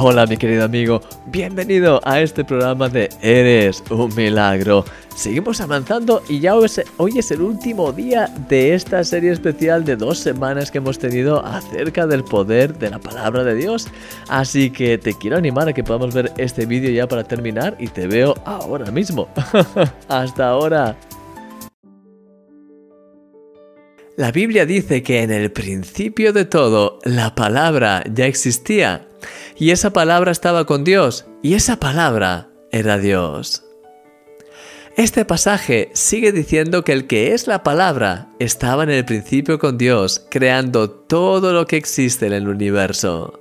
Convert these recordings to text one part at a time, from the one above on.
Hola mi querido amigo, bienvenido a este programa de Eres un milagro. Seguimos avanzando y ya hoy es el último día de esta serie especial de dos semanas que hemos tenido acerca del poder de la palabra de Dios. Así que te quiero animar a que podamos ver este vídeo ya para terminar y te veo ahora mismo. Hasta ahora. La Biblia dice que en el principio de todo la palabra ya existía y esa palabra estaba con Dios y esa palabra era Dios. Este pasaje sigue diciendo que el que es la palabra estaba en el principio con Dios, creando todo lo que existe en el universo.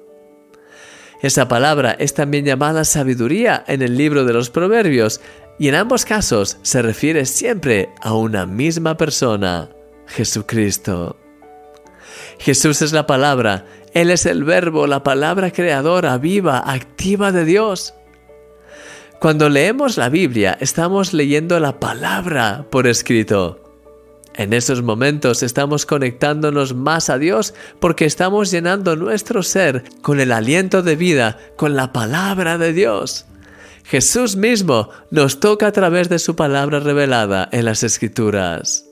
Esa palabra es también llamada sabiduría en el libro de los Proverbios, y en ambos casos se refiere siempre a una misma persona, Jesucristo. Jesús es la palabra, Él es el verbo, la palabra creadora, viva, activa de Dios. Cuando leemos la Biblia estamos leyendo la palabra por escrito. En esos momentos estamos conectándonos más a Dios porque estamos llenando nuestro ser con el aliento de vida, con la palabra de Dios. Jesús mismo nos toca a través de su palabra revelada en las Escrituras.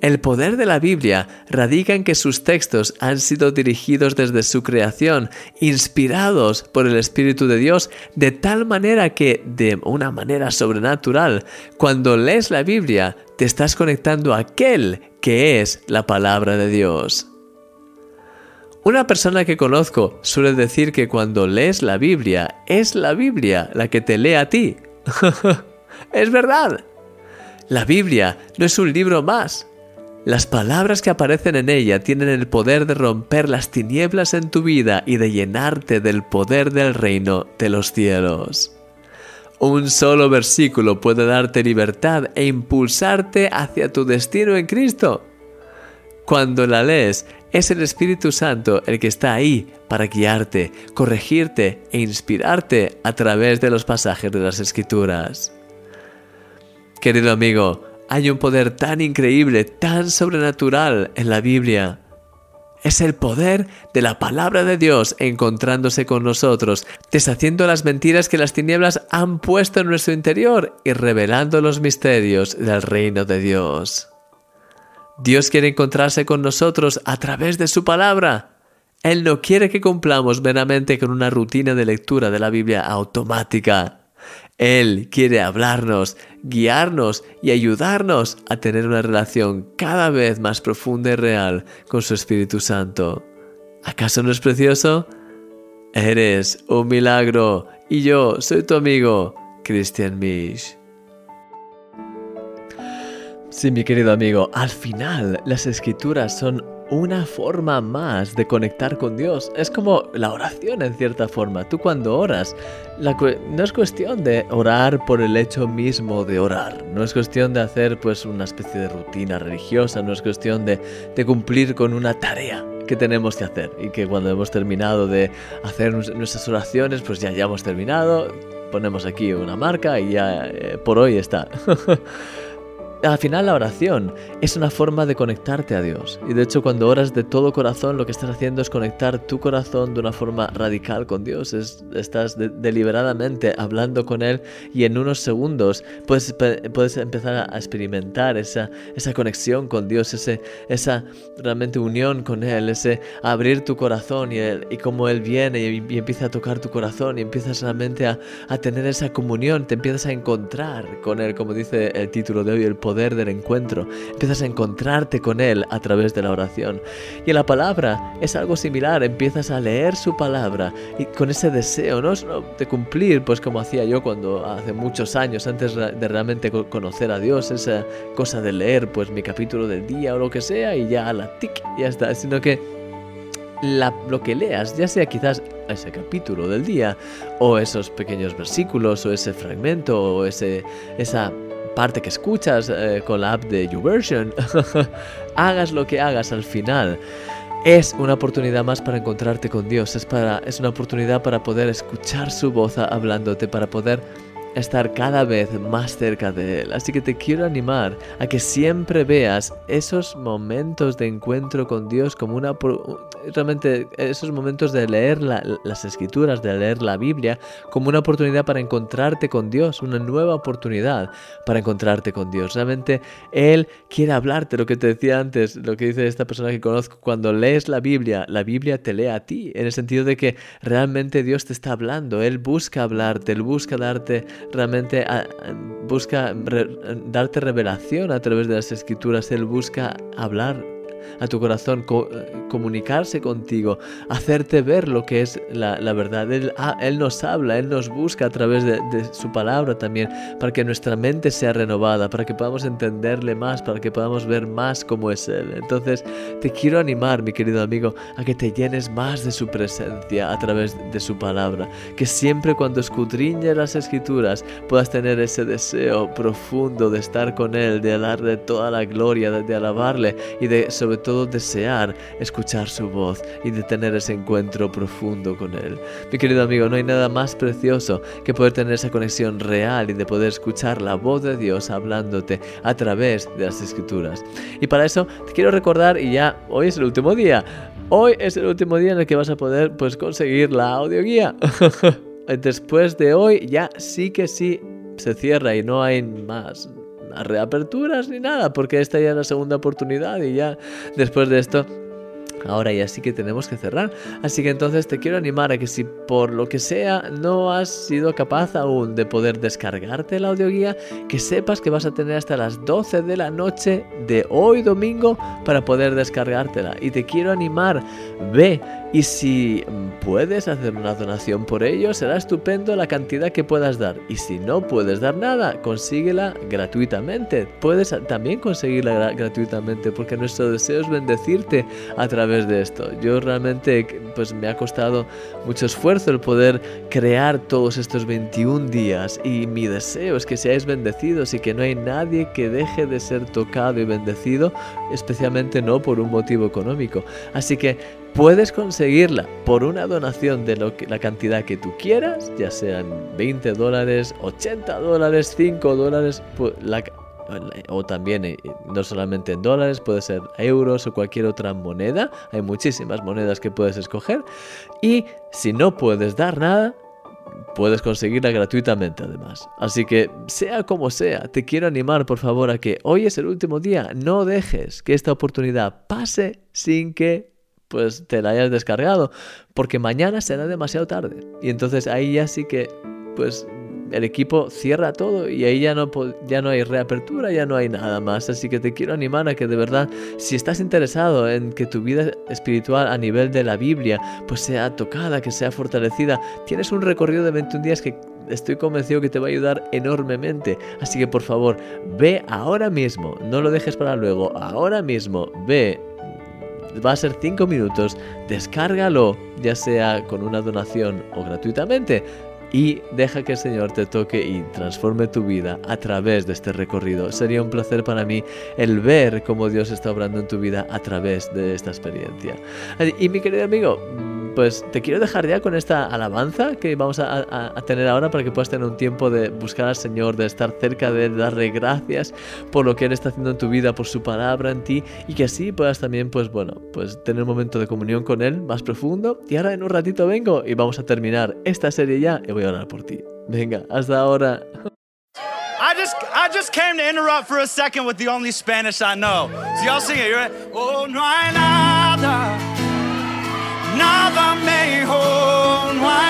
El poder de la Biblia radica en que sus textos han sido dirigidos desde su creación, inspirados por el Espíritu de Dios, de tal manera que, de una manera sobrenatural, cuando lees la Biblia, te estás conectando a aquel que es la palabra de Dios. Una persona que conozco suele decir que cuando lees la Biblia, es la Biblia la que te lee a ti. es verdad. La Biblia no es un libro más, las palabras que aparecen en ella tienen el poder de romper las tinieblas en tu vida y de llenarte del poder del reino de los cielos. Un solo versículo puede darte libertad e impulsarte hacia tu destino en Cristo. Cuando la lees, es el Espíritu Santo el que está ahí para guiarte, corregirte e inspirarte a través de los pasajes de las Escrituras. Querido amigo, hay un poder tan increíble, tan sobrenatural en la Biblia. Es el poder de la palabra de Dios encontrándose con nosotros, deshaciendo las mentiras que las tinieblas han puesto en nuestro interior y revelando los misterios del reino de Dios. Dios quiere encontrarse con nosotros a través de su palabra. Él no quiere que cumplamos meramente con una rutina de lectura de la Biblia automática. Él quiere hablarnos, guiarnos y ayudarnos a tener una relación cada vez más profunda y real con su Espíritu Santo. ¿Acaso no es precioso? Eres un milagro y yo soy tu amigo, Christian Misch. Sí, mi querido amigo, al final las escrituras son una forma más de conectar con Dios. Es como la oración en cierta forma. Tú cuando oras, no es cuestión de orar por el hecho mismo de orar. No es cuestión de hacer pues una especie de rutina religiosa. No es cuestión de, cumplir con una tarea que tenemos que hacer. Y que cuando hemos terminado de hacer nuestras oraciones, pues ya, ya hemos terminado. Ponemos aquí una marca y ya eh, por hoy está. al final la oración es una forma de conectarte a Dios. Y de hecho cuando oras de todo corazón lo que estás haciendo es conectar tu corazón de una forma radical con Dios. estás deliberadamente hablando con Él y en unos segundos puedes, puedes empezar a experimentar esa, esa conexión con Dios, ese, esa realmente unión con Él, ese abrir tu corazón y, y cómo Él viene y, empieza a tocar tu corazón y empiezas realmente a, a tener esa comunión, te empiezas a encontrar con Él, como dice el título de hoy, el poder del encuentro. Empiezas a encontrarte con Él a través de la oración. Y en la palabra es algo similar. Empiezas a leer su palabra y con ese deseo, ¿no? De cumplir, pues como hacía yo cuando hace muchos años, antes de realmente conocer a Dios, esa cosa de leer, pues mi capítulo del día o lo que sea y ya a la tic, ya está. Sino que lo que leas, ya sea quizás ese capítulo del día, o esos pequeños versículos, o ese fragmento, o ese, esa parte que escuchas eh, con la app de YouVersion, hagas lo que hagas al final, es una oportunidad más para encontrarte con Dios, es, para, es una oportunidad para poder escuchar su voz hablándote, para poder estar cada vez más cerca de Él. Así que te quiero animar a que siempre veas esos momentos de encuentro con Dios como una... realmente esos momentos de leer las escrituras, de leer la Biblia, como una oportunidad para encontrarte con Dios, una nueva oportunidad para encontrarte con Dios. Realmente Él quiere hablarte, lo que te decía antes, lo que dice esta persona que conozco, cuando lees la Biblia, la Biblia te lee a ti, en el sentido de que realmente Dios te está hablando, Él busca hablarte, Él busca darte realmente ah, busca darte revelación a través de las escrituras, Él busca hablar a tu corazón, comunicarse contigo, hacerte ver lo que es la, verdad. Él, ah, él, nos habla, Él nos busca a través de, su palabra también, para que nuestra mente sea renovada, para que podamos entenderle más, para que podamos ver más cómo es Él. Entonces, te quiero animar, mi querido amigo, a que te llenes más de su presencia a través de su palabra, que siempre cuando escudriñes las escrituras puedas tener ese deseo profundo de estar con Él, de darle toda la gloria, de, de alabarle y de sobre todo desear escuchar su voz y de tener ese encuentro profundo con Él. Mi querido amigo, no hay nada más precioso que poder tener esa conexión real y de poder escuchar la voz de Dios hablándote a través de las escrituras. Y para eso te quiero recordar, y ya hoy es el último día, hoy es el último día en el que vas a poder pues conseguir la audioguía. Después de hoy ya sí que sí se cierra y no hay más reaperturas ni nada, porque esta ya es la segunda oportunidad y ya después de esto Ahora ya sí que tenemos que cerrar. Así que entonces te quiero animar a que si por lo que sea no has sido capaz aún de poder descargarte la audioguía, que sepas que vas a tener hasta las 12 de la noche de hoy domingo para poder descargártela. Y te quiero animar, ve y si puedes hacer una donación por ello, será estupendo la cantidad que puedas dar. Y si no puedes dar nada, consíguela gratuitamente. Puedes también conseguirla gratuitamente porque nuestro deseo es bendecirte a través de esto. Yo realmente pues me ha costado mucho esfuerzo el poder crear todos estos 21 días y mi deseo es que seáis bendecidos y que no hay nadie que deje de ser tocado y bendecido, especialmente no por un motivo económico. Así que Puedes conseguirla por una donación de la cantidad que tú quieras, ya sean 20 dólares, 80 dólares, 5 dólares, o también eh, no solamente en dólares, puede ser euros o cualquier otra moneda. Hay muchísimas monedas que puedes escoger. Y si no puedes dar nada, puedes conseguirla gratuitamente además. Así que sea como sea, te quiero animar por favor a que hoy es el último día, no dejes que esta oportunidad pase sin que pues te la hayas descargado, porque mañana será demasiado tarde. Y entonces ahí ya sí que, pues el equipo cierra todo y ahí ya no, ya no hay reapertura, ya no hay nada más. Así que te quiero animar a que de verdad, si estás interesado en que tu vida espiritual a nivel de la Biblia pues sea tocada, que sea fortalecida, tienes un recorrido de 21 días que estoy convencido que te va a ayudar enormemente. Así que por favor, ve ahora mismo, no lo dejes para luego, ahora mismo, ve va a ser 5 minutos, descárgalo, ya sea con una donación o gratuitamente, y deja que el Señor te toque y transforme tu vida a través de este recorrido. Sería un placer para mí el ver cómo Dios está obrando en tu vida a través de esta experiencia. Y mi querido amigo, pues te quiero dejar ya con esta alabanza que vamos a, tener ahora para que puedas tener un tiempo de buscar al Señor, de estar cerca de Él, darle gracias por lo que Él está haciendo en tu vida, por su palabra en ti y que así puedas también, pues bueno, pues tener un momento de comunión con Él más profundo. Y ahora en un ratito vengo y vamos a terminar esta serie ya y voy a orar por ti. Venga, hasta ahora. A second with the. Nada mejor, no hay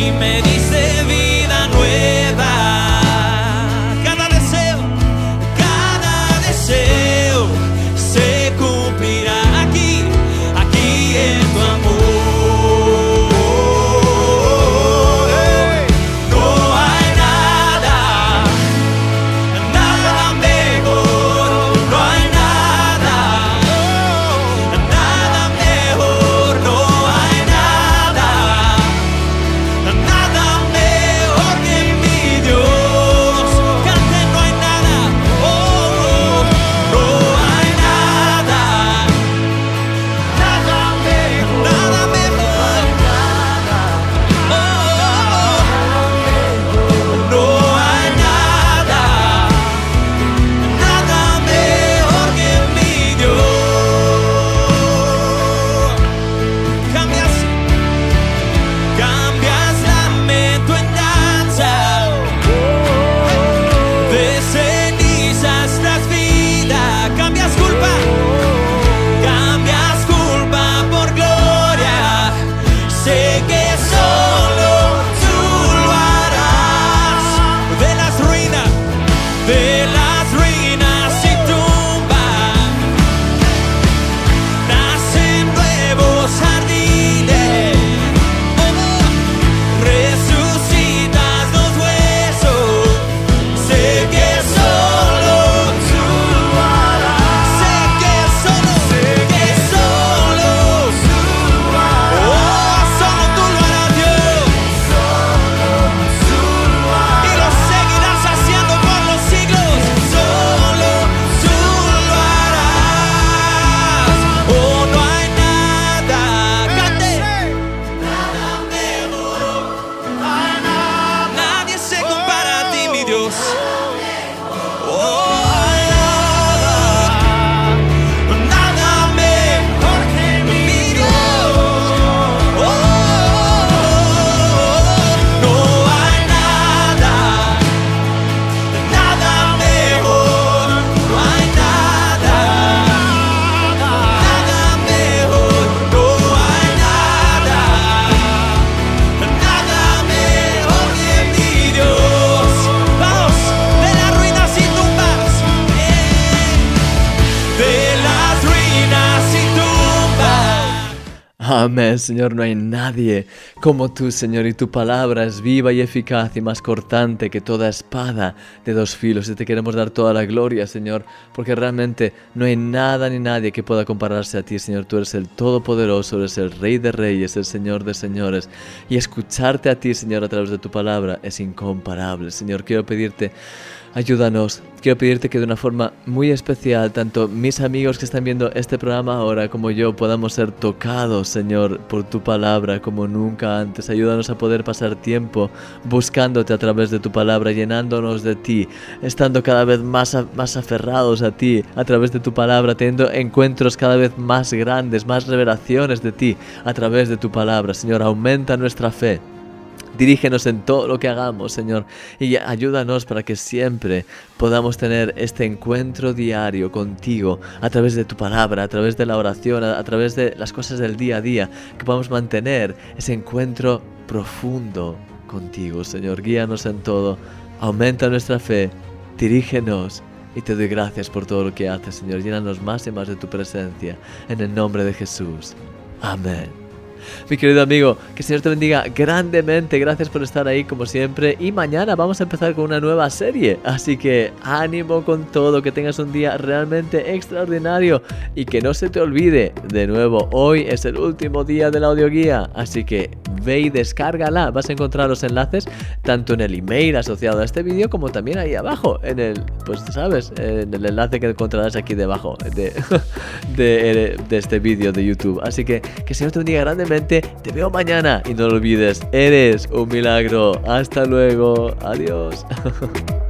y me Amén, Señor, no hay nadie como tú, Señor, y tu palabra es viva y eficaz y más cortante que toda espada de dos filos. Y te queremos dar toda la gloria, Señor, porque realmente no hay nada ni nadie que pueda compararse a ti, Señor. Tú eres el Todopoderoso, eres el Rey de Reyes, el Señor de Señores. Y escucharte a ti, Señor, a través de tu palabra es incomparable. Señor, quiero pedirte Ayúdanos. Quiero pedirte que de una forma muy especial, tanto mis amigos que están viendo este programa ahora como yo podamos ser tocados, Señor, por tu palabra como nunca antes. Ayúdanos a poder pasar tiempo buscándote a través de tu palabra, llenándonos de ti, estando cada vez más, más aferrados a ti a través de tu palabra, teniendo encuentros cada vez más grandes, más revelaciones de ti a través de tu palabra. Señor, aumenta nuestra fe. Dirígenos en todo lo que hagamos, Señor, y ayúdanos para que siempre podamos tener este encuentro diario contigo a través de tu palabra, a través de la oración, a, través de las cosas del día a día, que podamos mantener ese encuentro profundo contigo, Señor. Guíanos en todo, aumenta nuestra fe, dirígenos y te doy gracias por todo lo que haces, Señor. Llénanos más y más de tu presencia, en el nombre de Jesús. Amén. Mi querido amigo, que el Señor te bendiga grandemente. Gracias por estar ahí como siempre. Y mañana vamos a empezar con una nueva serie. Así que ánimo con todo, que tengas un día realmente extraordinario. Y que no se te olvide, de nuevo, hoy es el último día de la audioguía. Así que ve y descárgala. Vas a encontrar los enlaces tanto en el email asociado a este vídeo como también ahí abajo. En el, pues sabes, en el enlace que encontrarás aquí debajo de, este vídeo de YouTube. Así que que el Señor te bendiga grandemente. Te veo mañana y no lo olvides, eres un milagro. Hasta luego. Adiós.